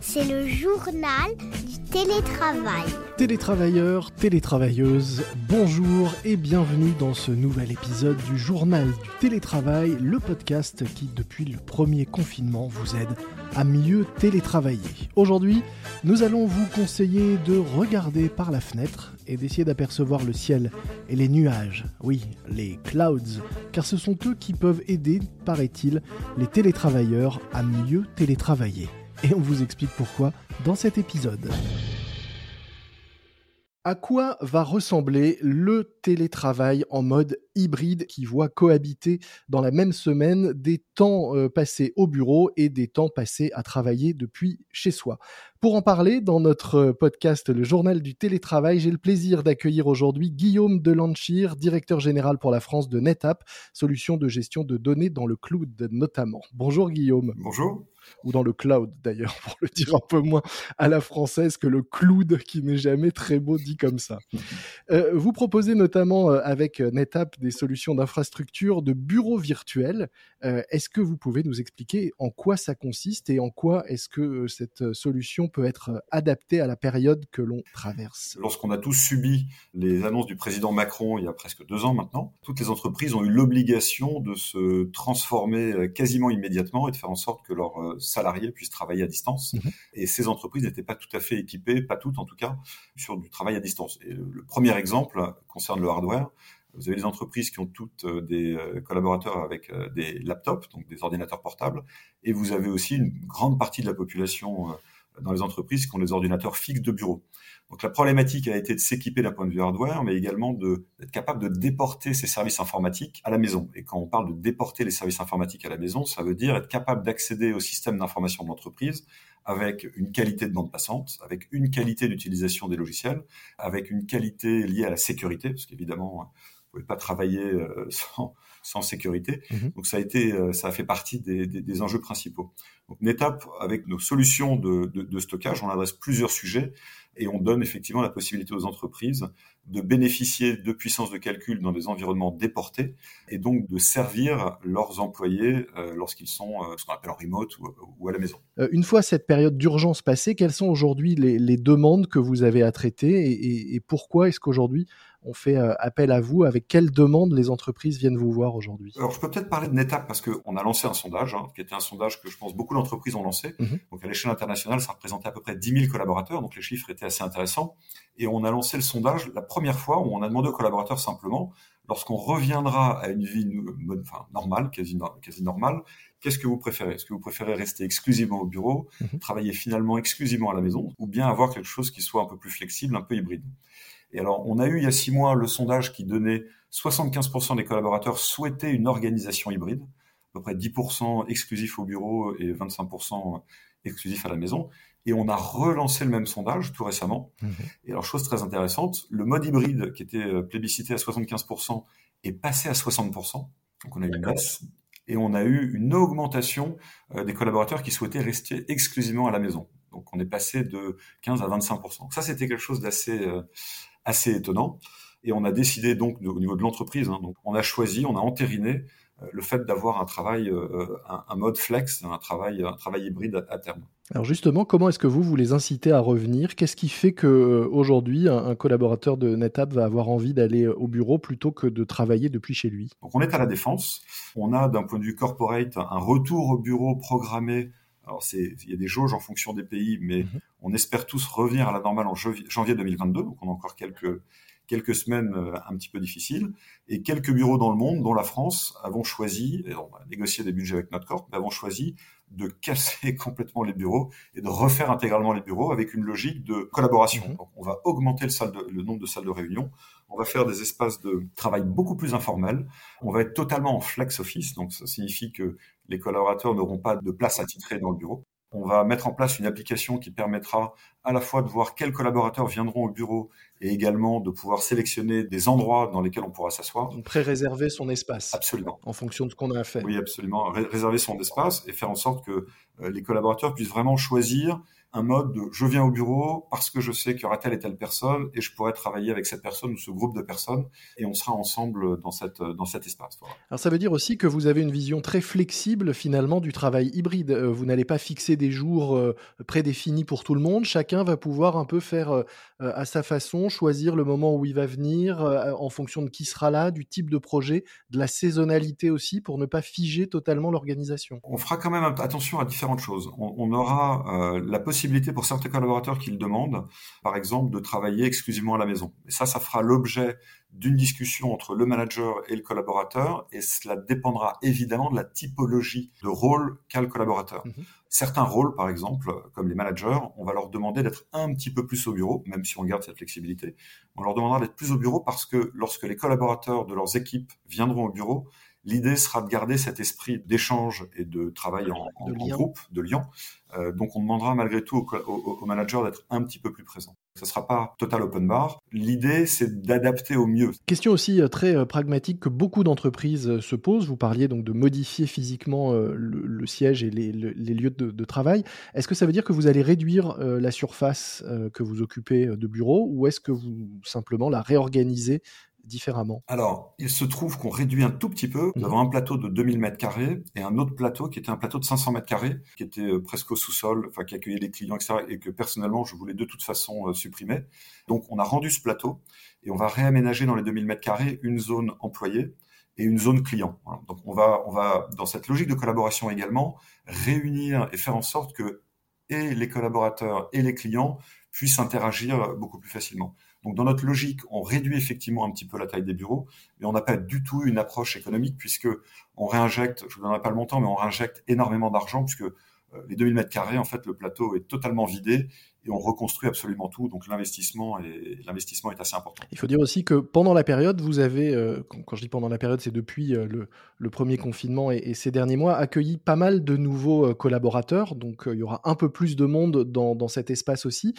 C'est le journal télétravail. Télétravailleurs, télétravailleuses, bonjour et bienvenue dans ce nouvel épisode du journal du télétravail, le podcast qui depuis le premier confinement vous aide à mieux télétravailler. Aujourd'hui, nous allons vous conseiller de regarder par la fenêtre et d'essayer d'apercevoir le ciel et les nuages, oui, les clouds, car ce sont eux qui peuvent aider, paraît-il, les télétravailleurs à mieux télétravailler. Et on vous explique pourquoi dans cet épisode. À quoi va ressembler le télétravail en mode hybride qui voit cohabiter dans la même semaine des temps euh, passés au bureau et des temps passés à travailler depuis chez soi? Pour en parler, dans notre podcast Le Journal du télétravail, j'ai le plaisir d'accueillir aujourd'hui Guillaume Delanchir, directeur général pour la France de NetApp, solution de gestion de données dans le cloud notamment. Bonjour Guillaume. Bonjour ou dans le cloud d'ailleurs, pour le dire un peu moins à la française que le cloud qui n'est jamais très beau dit comme ça. Euh, vous proposez notamment euh, avec NetApp des solutions d'infrastructure de bureaux virtuels. Euh, est-ce que vous pouvez nous expliquer en quoi ça consiste et en quoi est-ce que cette solution peut être adaptée à la période que l'on traverse? Lorsqu'on a tous subi les annonces du président Macron il y a presque deux ans maintenant, toutes les entreprises ont eu l'obligation de se transformer quasiment immédiatement et de faire en sorte que leurs salariés puissent travailler à distance. Mhm. Et ces entreprises n'étaient pas tout à fait équipées, pas toutes en tout cas, sur du travail à distance. Et le premier exemple concerne le hardware. Vous avez des entreprises qui ont toutes euh, des euh, collaborateurs avec euh, des laptops, donc des ordinateurs portables, et vous avez aussi une grande partie de la population dans les entreprises qui ont des ordinateurs fixes de bureau. Donc la problématique a été de s'équiper d'un point de vue hardware, mais également d'être capable de déporter ces services informatiques à la maison. Et quand on parle de déporter les services informatiques à la maison, ça veut dire être capable d'accéder au système d'information de l'entreprise avec une qualité de bande passante, avec une qualité d'utilisation des logiciels, avec une qualité liée à la sécurité, parce qu'évidemment, pouvez pas travailler euh, sans, sans sécurité. Mhm. Donc ça a été, euh, ça a fait partie des, des, des enjeux principaux. Donc NetApp, avec nos solutions de, de, de, stockage, on adresse plusieurs sujets et on donne effectivement la possibilité aux entreprises de bénéficier de puissance de calcul dans des environnements déportés et donc de servir leurs employés euh, lorsqu'ils sont ce qu'on appelle en remote ou, ou, à la maison. une fois cette période d'urgence passée, quelles sont aujourd'hui les, les, demandes que vous avez à traiter et, et, et pourquoi est-ce qu'aujourd'hui on fait euh, appel à vous Avec quelles demandes les entreprises viennent vous voir aujourd'hui? Alors, je peux peut-être parler de NetApp parce qu'on a lancé un sondage, hein, qui était un sondage que je pense beaucoup d'entreprises ont lancé. Mmh. Donc, à l'échelle internationale, ça représentait à peu près 10 000 collaborateurs, donc les chiffres étaient assez intéressants. Et on a lancé le sondage la première fois où on a demandé aux collaborateurs simplement, lorsqu'on reviendra à une vie enfin, normale, quasi, quasi normale, qu'est-ce que vous préférez? Est-ce que vous préférez rester exclusivement au bureau, mmh. travailler finalement exclusivement à la maison, ou bien avoir quelque chose qui soit un peu plus flexible, un peu hybride? Et alors, on a eu il y a six mois le sondage qui donnait 75% des collaborateurs souhaitaient une organisation hybride, à peu près 10% exclusif au bureau et 25% exclusif à la maison. Et on a relancé le même sondage tout récemment. Mmh. Et alors, chose très intéressante, le mode hybride qui était euh, plébiscité à 75% est passé à 60%. Donc, on a eu une baisse. Et on a eu une augmentation euh, des collaborateurs qui souhaitaient rester exclusivement à la maison. Donc, on est passé de 15% à 25%. Donc, ça, c'était quelque chose d'assez euh, assez étonnant. Et on a décidé donc au niveau de l'entreprise, hein, donc on a choisi, on a entériné euh, le fait d'avoir un travail, euh, un, un, mode flex, un travail, un travail hybride à, à terme. Alors justement, comment est-ce que vous vous les incitez à revenir? Qu'est-ce qui fait que euh, aujourd'hui un, un, collaborateur de NetApp va avoir envie d'aller au bureau plutôt que de travailler depuis chez lui? Donc on est à la défense. On a d'un point de vue corporate un retour au bureau programmé alors, il y a des jauges en fonction des pays, mais mmh. on espère tous revenir à la normale en janvier 2022. Donc, on a encore quelques, quelques semaines euh, un petit peu difficiles. Et quelques bureaux dans le monde, dont la France, avons choisi, et on va négocier des budgets avec notre corps, mais avons choisi de casser complètement les bureaux et de refaire intégralement les bureaux avec une logique de collaboration. Mmh. Donc, on va augmenter le, salle de, le nombre de salles de réunion. On va faire des espaces de travail beaucoup plus informels. On va être totalement en flex office. Donc, ça signifie que les collaborateurs n'auront pas de place attitrée dans le bureau. On va mettre en place une application qui permettra à la fois de voir quels collaborateurs viendront au bureau et également de pouvoir sélectionner des endroits dans lesquels on pourra s'asseoir. Pré-réserver son espace. Absolument. En fonction de ce qu'on a à faire. Oui, absolument. réserver son espace et faire en sorte que euh, les collaborateurs puissent vraiment choisir un mode de je viens au bureau parce que je sais qu'il y aura telle et telle personne et je pourrais travailler avec cette personne ou ce groupe de personnes et on sera ensemble dans, cette, dans cet espace. Alors ça veut dire aussi que vous avez une vision très flexible finalement du travail hybride. Euh, vous n'allez pas fixer des jours euh, prédéfinis pour tout le monde. Chacun va pouvoir un peu faire euh, à sa façon, choisir le moment où il va venir en fonction de qui sera là, du type de projet, de la saisonnalité aussi pour ne pas figer totalement l'organisation. On fera quand même attention à différentes choses. On, on aura la possibilité pour certains collaborateurs qui le demandent, par exemple, de travailler exclusivement à la maison. Et ça, ça fera l'objet d'une discussion entre le manager et le collaborateur, et cela dépendra évidemment de la typologie de rôle qu'a le collaborateur. Mhm. Certains rôles, par exemple, comme les managers, on va leur demander d'être un petit peu plus au bureau, même si on garde cette flexibilité. On leur demandera d'être plus au bureau parce que lorsque les collaborateurs de leurs équipes viendront au bureau, L'idée sera de garder cet esprit d'échange et de travail en, groupe, de lien. Euh, donc on demandera malgré tout au, manager d'être un petit peu plus présent. Ce ne sera pas total open bar. L'idée, c'est d'adapter au mieux. Question aussi euh, très euh, pragmatique que beaucoup d'entreprises se posent. Vous parliez donc de modifier physiquement le, siège et les, lieux de, de travail. Est-ce que ça veut dire que vous allez réduire la surface que vous occupez de bureau ou est-ce que vous simplement la réorganisez différemment Alors, il se trouve qu'on réduit un tout petit peu. Nous mhm. avons un plateau de 2000 mètres carrés et un autre plateau qui était un plateau de 500 mètres carrés, qui était euh, presque au sous-sol, enfin qui accueillait les clients, etc. et que personnellement, je voulais de toute façon euh, supprimer. Donc, on a rendu ce plateau et on va réaménager dans les 2000 mètres carrés une zone employée et une zone client. Donc, on va, on va, dans cette logique de collaboration également, réunir et faire en sorte que et les collaborateurs et les clients puissent interagir beaucoup plus facilement. Donc dans notre logique, on réduit effectivement un petit peu la taille des bureaux, mais on n'a pas du tout une approche économique puisque on réinjecte, je ne vous donnerai pas le montant, mais on réinjecte énormément d'argent puisque euh, les 2000 mètres carrés, en fait, le plateau est totalement vidé et on reconstruit absolument tout. Donc l'investissement est, assez important. Il faut dire aussi que pendant la période, vous avez, euh, quand je dis pendant la période, c'est depuis euh, le, premier confinement et, ces derniers mois, accueilli pas mal de nouveaux collaborateurs. Donc il y aura un peu plus de monde dans, cet espace aussi.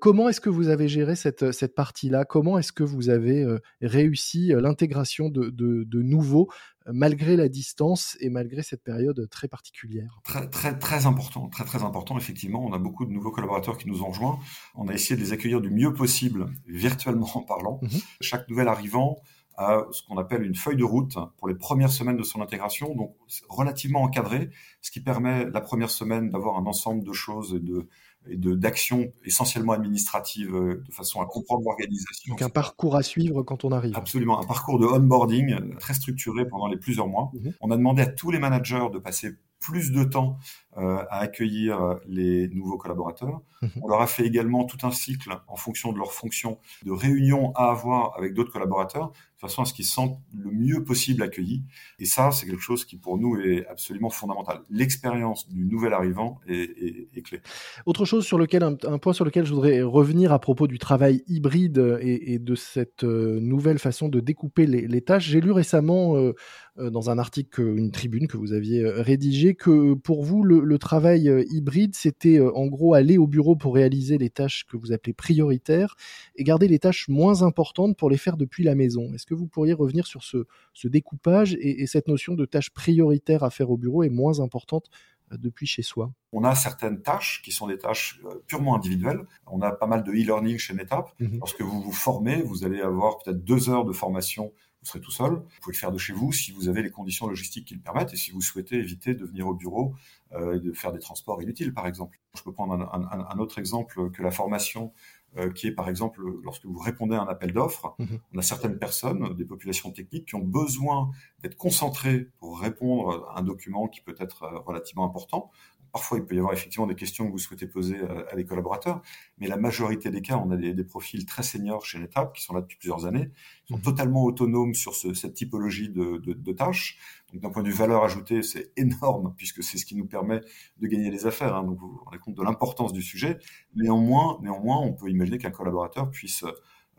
comment est-ce que vous avez géré cette, partie-là? Comment est-ce que vous avez réussi l'intégration de nouveaux malgré la distance et malgré cette période très particulière Très, très, très important, très, très important. Effectivement, on a beaucoup de nouveaux collaborateurs qui nous ont rejoints. On a essayé de les accueillir du mieux possible, virtuellement en parlant. Mhm. Chaque nouvel arrivant a ce qu'on appelle une feuille de route pour les premières semaines de son intégration, donc relativement encadré, ce qui permet la première semaine d'avoir un ensemble de choses et de et d'actions essentiellement administratives euh, de façon à comprendre l'organisation. Donc un parcours à suivre quand on arrive. Absolument, un parcours de onboarding très structuré pendant les plusieurs mois. Mhm. On a demandé à tous les managers de passer plus de temps euh, à accueillir les nouveaux collaborateurs. Mhm. On leur a fait également tout un cycle en fonction de leur fonction de réunions à avoir avec d'autres collaborateurs, de façon à ce qu'ils se sentent le mieux possible accueillis. Et ça, c'est quelque chose qui pour nous est absolument fondamental. L'expérience du nouvel arrivant est, est, clé. Autre chose sur lequel, un, point sur lequel je voudrais revenir à propos du travail hybride et, de cette euh, nouvelle façon de découper les, tâches. J'ai lu récemment euh, dans un article, une tribune que vous aviez rédigé, que pour vous, le, le travail euh, hybride, c'était euh, en gros aller au bureau pour réaliser les tâches que vous appelez prioritaires et garder les tâches moins importantes pour les faire depuis la maison. Est-ce que vous pourriez revenir sur ce, découpage et, cette notion de tâches prioritaires à faire au bureau et moins importantes depuis chez soi On a certaines tâches qui sont des tâches purement individuelles. On a pas mal de e-learning chez NetApp. Mmh Lorsque vous vous formez, vous allez avoir peut-être deux heures de formation vous serez tout seul. Vous pouvez le faire de chez vous si vous avez les conditions logistiques qui le permettent et si vous souhaitez éviter de venir au bureau euh, et de faire des transports inutiles, par exemple. Je peux prendre un, autre exemple que la formation euh, qui est par exemple lorsque vous répondez à un appel d'offres, mhm. on a certaines personnes, des populations techniques, qui ont besoin d'être concentrées pour répondre à un document qui peut être euh, relativement important. Parfois, il peut y avoir effectivement des questions que vous souhaitez poser euh, à, des collaborateurs, mais la majorité des cas, on a des, profils très seniors chez NetApp qui sont là depuis plusieurs années, qui sont mmh. totalement autonomes sur cette typologie de, tâches. Donc, d'un point de vue valeur ajoutée, c'est énorme puisque c'est ce qui nous permet de gagner les affaires. Hein. donc, vous vous rendez compte de l'importance du sujet. Néanmoins, néanmoins, on peut imaginer qu'un collaborateur puisse euh,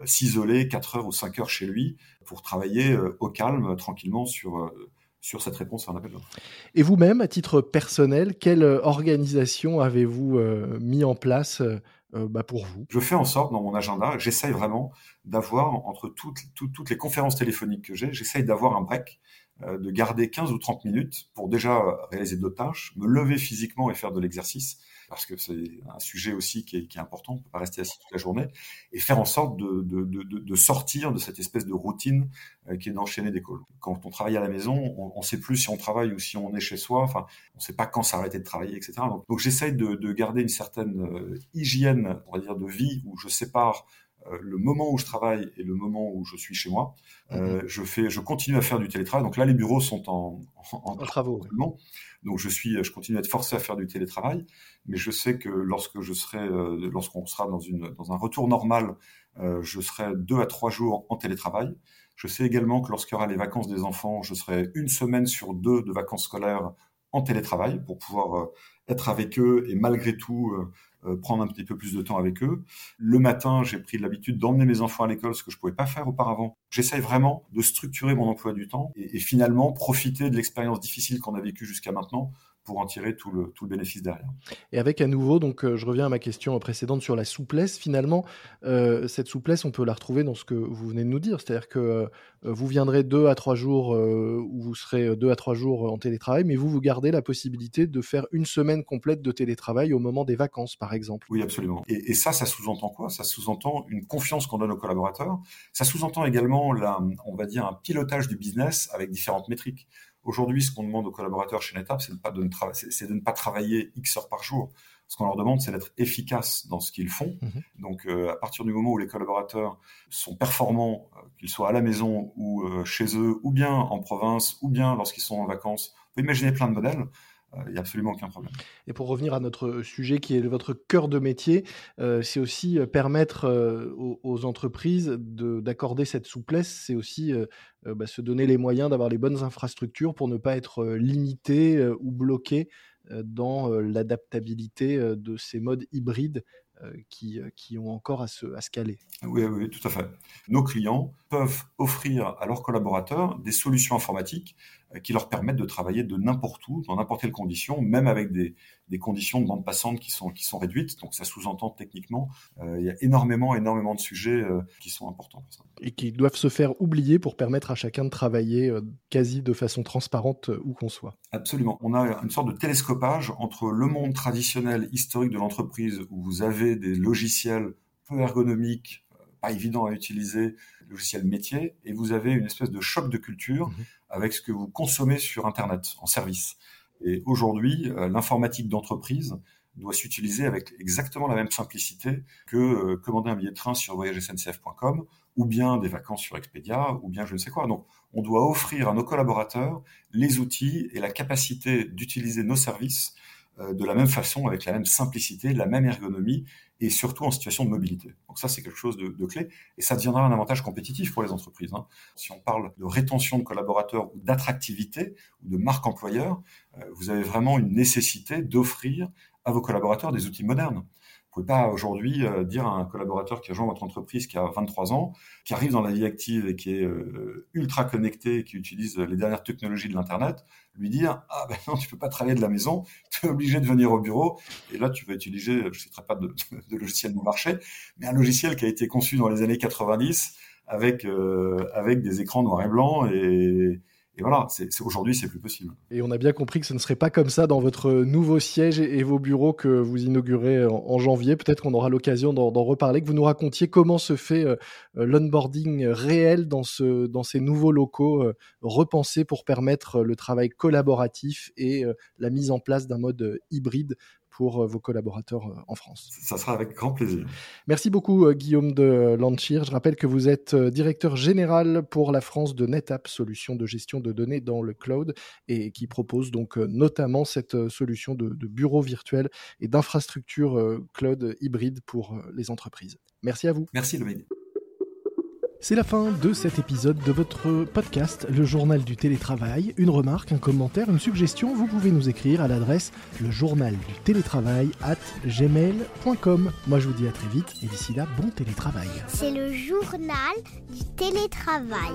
s'isoler 4 heures ou 5 heures chez lui pour travailler euh, au calme, tranquillement sur sur cette réponse à un appel d'offres. Et vous-même, à titre personnel, quelle euh, organisation avez-vous euh, mis en place euh, bah, pour vous? Je fais en sorte dans mon agenda, j'essaye vraiment d'avoir entre toutes, toutes les conférences téléphoniques que j'ai, j'essaye d'avoir un break euh, de garder 15 ou 30 minutes pour déjà réaliser d'autres tâches, me lever physiquement et faire de l'exercice, parce que c'est un sujet aussi qui est, important, on peut pas rester assis toute la journée, et faire en sorte de, sortir de cette espèce de routine euh, qui est d'enchaîner des calls. Quand on travaille à la maison, on ne sait plus si on travaille ou si on est chez soi, enfin, on sait pas quand s'arrêter de travailler, etc. Donc, donc j'essaye de, de garder une certaine euh, hygiène, on va dire, de vie où je sépare le moment où je travaille et le moment où je suis chez moi. Euh, mhm. je fais, je continue à faire du télétravail. Donc là, les bureaux sont en, en, travaux. Donc je suis, je continue à être forcé à faire du télétravail, mais je sais que lorsque je serai, euh, lorsqu'on sera dans une, dans un retour normal, je serai deux à trois jours en télétravail. Je sais également que lorsqu'il y aura les vacances des enfants, je serai une semaine sur deux de vacances scolaires en télétravail pour pouvoir être avec eux et malgré tout euh, prendre un petit peu plus de temps avec eux. Le matin, j'ai pris l'habitude d'emmener mes enfants à l'école, ce que je pouvais pas faire auparavant. J'essaye vraiment de structurer mon emploi du temps et finalement profiter de l'expérience difficile qu'on a vécue jusqu'à maintenant pour en tirer tout le, tout le bénéfice derrière. Et avec à nouveau, donc euh, je reviens à ma question précédente sur la souplesse. Finalement, euh, cette souplesse, on peut la retrouver dans ce que vous venez de nous dire, c'est-à-dire que euh, vous viendrez deux à trois jours où vous serez deux à trois jours en télétravail, mais vous vous gardez la possibilité de faire une semaine complète de télétravail au moment des vacances, par exemple. Oui, absolument. Et, et ça, ça sous-entend quoi? Ça sous-entend une confiance qu'on donne aux collaborateurs. Ça sous-entend également, la, on va dire, un pilotage du business avec différentes métriques. Aujourd'hui, ce qu'on demande aux collaborateurs chez NetApp, c'est de, de, ne pas travailler X heures par jour. Ce qu'on leur demande, c'est d'être efficace dans ce qu'ils font. Mhm. Donc, euh, à partir du moment où les collaborateurs sont performants, euh, qu'ils soient à la maison ou euh, chez eux, ou bien en province, ou bien lorsqu'ils sont en vacances, on peut imaginer plein de modèles il n'y a absolument aucun problème. Et pour revenir à notre sujet qui est votre cœur de métier, c'est aussi permettre aux, entreprises d'accorder cette souplesse, c'est aussi bah, se donner les moyens d'avoir les bonnes infrastructures pour ne pas être limité ou bloqué dans l'adaptabilité de ces modes hybrides qui, qui, ont encore à se, à se caler. Oui, oui, tout à fait. Nos clients peuvent offrir à leurs collaborateurs des solutions informatiques euh, qui leur permettent de travailler de n'importe où, dans n'importe quelle condition, même avec des, des, conditions de bande passante qui sont, qui sont réduites. Donc ça sous-entend techniquement, euh, il y a énormément, énormément de sujets euh, qui sont importants pour ça. Et qui doivent se faire oublier pour permettre à chacun de travailler quasi de façon transparente où qu'on soit. Absolument. On a une sorte de télescopage entre le monde traditionnel, historique de l'entreprise, où vous avez des logiciels peu ergonomiques, pas évidents à utiliser, logiciels métiers, et vous avez une espèce de choc de culture. Mhm avec ce que vous consommez sur Internet en service. Et aujourd'hui, euh, l'informatique d'entreprise doit s'utiliser avec exactement la même simplicité que euh, commander un billet de train sur voyagesncf.com ou bien des vacances sur Expedia ou bien je ne sais quoi. Donc, on doit offrir à nos collaborateurs les outils et la capacité d'utiliser nos services de la même façon, avec la même simplicité, la même ergonomie, et surtout en situation de mobilité. Donc ça, c'est quelque chose de, clé, et ça deviendra un avantage compétitif pour les entreprises. Hein. Si on parle de rétention de collaborateurs ou d'attractivité ou de marque employeur, euh, vous avez vraiment une nécessité d'offrir à vos collaborateurs des outils modernes. Vous pouvez pas aujourd'hui euh, dire à un collaborateur qui rejoint votre entreprise qui a 23 ans, qui arrive dans la vie active et qui est euh, ultra connecté, qui utilise les dernières technologies de l'internet, lui dire ah ben non tu peux pas travailler de la maison, tu es obligé de venir au bureau et là tu vas utiliser, je ne citerai pas de, de, logiciel du marché, mais un logiciel qui a été conçu dans les années 90 avec euh, avec des écrans noir et blanc et et voilà, aujourd'hui, c'est plus possible. Et on a bien compris que ce ne serait pas comme ça dans votre nouveau siège et, vos bureaux que vous inaugurez en, janvier. Peut-être qu'on aura l'occasion d'en, reparler, que vous nous racontiez comment se fait euh, l'onboarding réel dans, ce, dans ces nouveaux locaux euh, repensés pour permettre le travail collaboratif et euh, la mise en place d'un mode hybride pour euh, vos collaborateurs euh, en France. Ça sera avec grand plaisir. Merci beaucoup euh, Guillaume de Lanchir. Je rappelle que vous êtes directeur général pour la France de NetApp, solution de gestion de données dans le cloud, et qui propose donc notamment cette solution de, de bureau virtuel et d'infrastructure cloud hybride pour les entreprises. Merci à vous. Merci Loïc. C'est la fin de cet épisode de votre podcast, le journal du télétravail. Une remarque, un commentaire, une suggestion, vous pouvez nous écrire à l'adresse le at gmail.com. Moi je vous dis à très vite et d'ici là, bon télétravail. C'est le journal du télétravail.